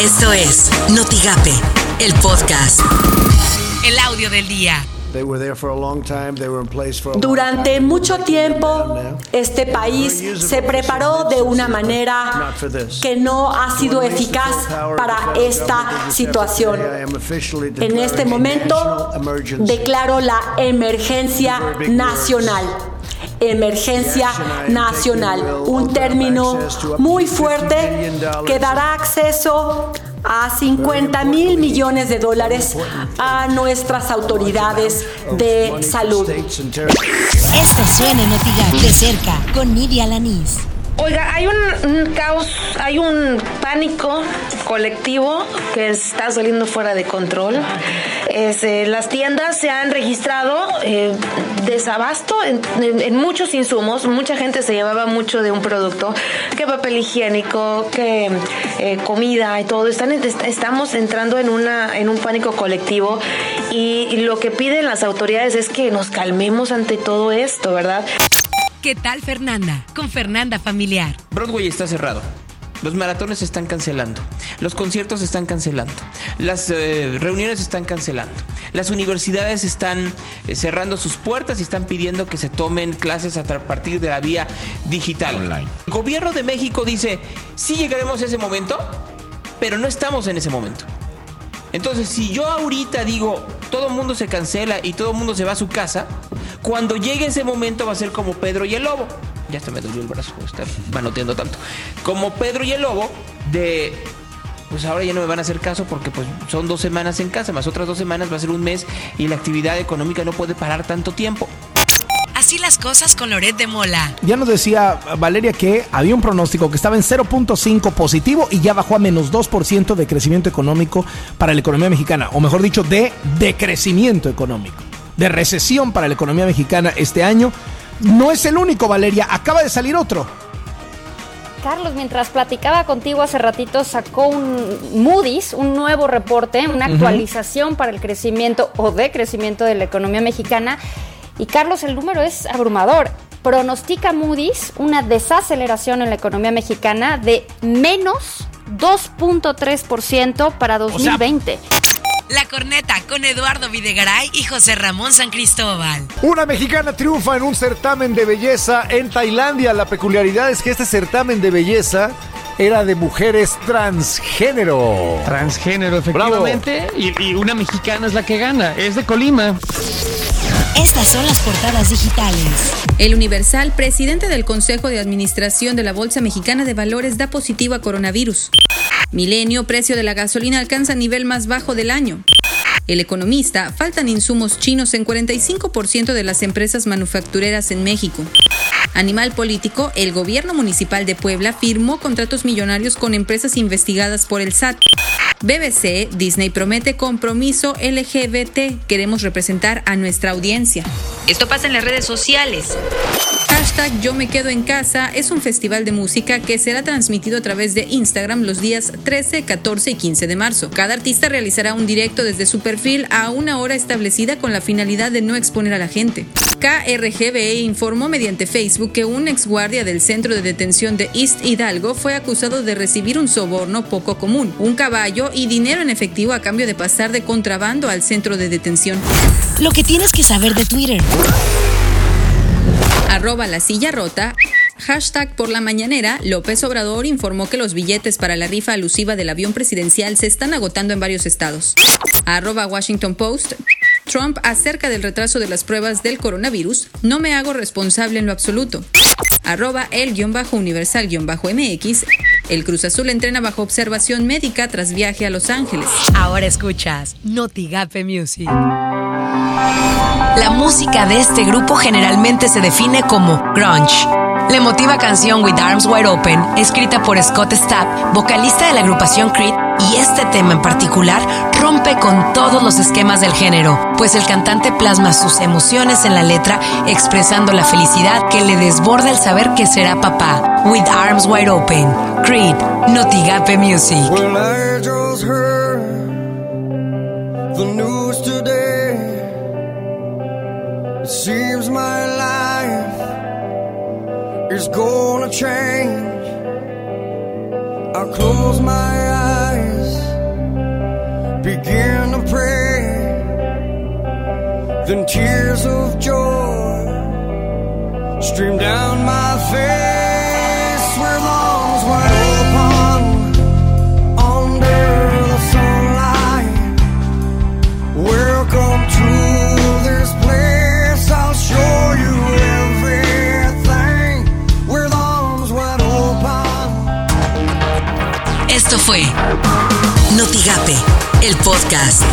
Esto es Notigape, el podcast. El audio del día. Durante mucho tiempo, este país se preparó de una manera que no ha sido eficaz para esta situación. En este momento, declaro la emergencia nacional emergencia nacional, un término muy fuerte que dará acceso a 50 mil millones de dólares a nuestras autoridades de salud. Esto suena en de cerca con Nidia Lanís. Oiga, hay un, caos, hay un pánico colectivo que está saliendo fuera de control. Eh, las tiendas se han registrado eh, desabasto en, muchos insumos. Mucha gente se llevaba mucho de un producto, que papel higiénico, que eh, comida y todo. Están, estamos entrando en, una, en un pánico colectivo y lo que piden las autoridades es que nos calmemos ante todo esto, ¿verdad? ¿Qué tal Fernanda? Con Fernanda Familiar. Broadway está cerrado. Los maratones se están cancelando, los conciertos se están cancelando, las eh, reuniones se están cancelando, las universidades están eh, cerrando sus puertas y están pidiendo que se tomen clases a partir de la vía digital. Online. El gobierno de México dice, sí llegaremos a ese momento, pero no estamos en ese momento. Entonces, si yo ahorita digo, todo el mundo se cancela y todo el mundo se va a su casa, cuando llegue ese momento va a ser como Pedro y el lobo. Ya se me dolió el brazo estar manoteando tanto. Como Pedro y el lobo de pues ahora ya no me van a hacer caso porque pues son dos semanas en casa, más otras dos semanas va a ser un mes y la actividad económica no puede parar tanto tiempo. Así las cosas con Loret de Mola. Ya nos decía Valeria que había un pronóstico que estaba en 0.5 positivo y ya bajó a menos 2% de crecimiento económico para la economía mexicana, o mejor dicho, de decrecimiento económico de recesión para la economía mexicana este año. No es el único, Valeria, acaba de salir otro. Carlos, mientras platicaba contigo hace ratito, sacó un Moody's, un nuevo reporte, una actualización para el crecimiento o decrecimiento de la economía mexicana. Y Carlos, el número es abrumador. Pronostica Moody's una desaceleración en la economía mexicana de menos 2.3% para 2020. La Corneta con Eduardo Videgaray y José Ramón San Cristóbal. Una mexicana triunfa en un certamen de belleza en Tailandia. La peculiaridad es que este certamen de belleza era de mujeres transgénero. Transgénero, efectivamente. Y, y, una mexicana es la que gana. Es de Colima. Estas son las portadas digitales. El Universal, presidente del Consejo de Administración de la Bolsa Mexicana de Valores, da positivo a coronavirus. Milenio, precio de la gasolina alcanza nivel más bajo del año. El economista, faltan insumos chinos en 45% de las empresas manufactureras en México. Animal político, el gobierno municipal de Puebla firmó contratos millonarios con empresas investigadas por el SAT. BBC, Disney promete compromiso LGBT. Queremos representar a nuestra audiencia. Esto pasa en las redes sociales. Hashtag Yo me quedo en casa es un festival de música que será transmitido a través de Instagram los días 13, 14 y 15 de marzo. Cada artista realizará un directo desde su perfil a una hora establecida con la finalidad de no exponer a la gente. KRGBE informó mediante Facebook que un exguardia del centro de detención de East Hidalgo fue acusado de recibir un soborno poco común, un caballo y dinero en efectivo a cambio de pasar de contrabando al centro de detención. Lo que tienes que saber de Twitter arroba la silla rota, hashtag por la mañanera, López Obrador informó que los billetes para la rifa alusiva del avión presidencial se están agotando en varios estados. Arroba Washington Post, Trump acerca del retraso de las pruebas del coronavirus, no me hago responsable en lo absoluto. Arroba el-universal-mx, el Cruz Azul entrena bajo observación médica tras viaje a Los Ángeles. Ahora escuchas Notigape Music. La música de este grupo generalmente se define como grunge. La emotiva canción With Arms Wide Open, escrita por Scott Stapp, vocalista de la agrupación Creed, y este tema en particular rompe con todos los esquemas del género, pues el cantante plasma sus emociones en la letra expresando la felicidad que le desborda el saber que será papá. With Arms Wide Open, Creed, Notigape Music. Seems my life is gonna change. I close my eyes begin to pray. Then tears of joy stream down my face where lawns wide Esto fue Notigape, el podcast.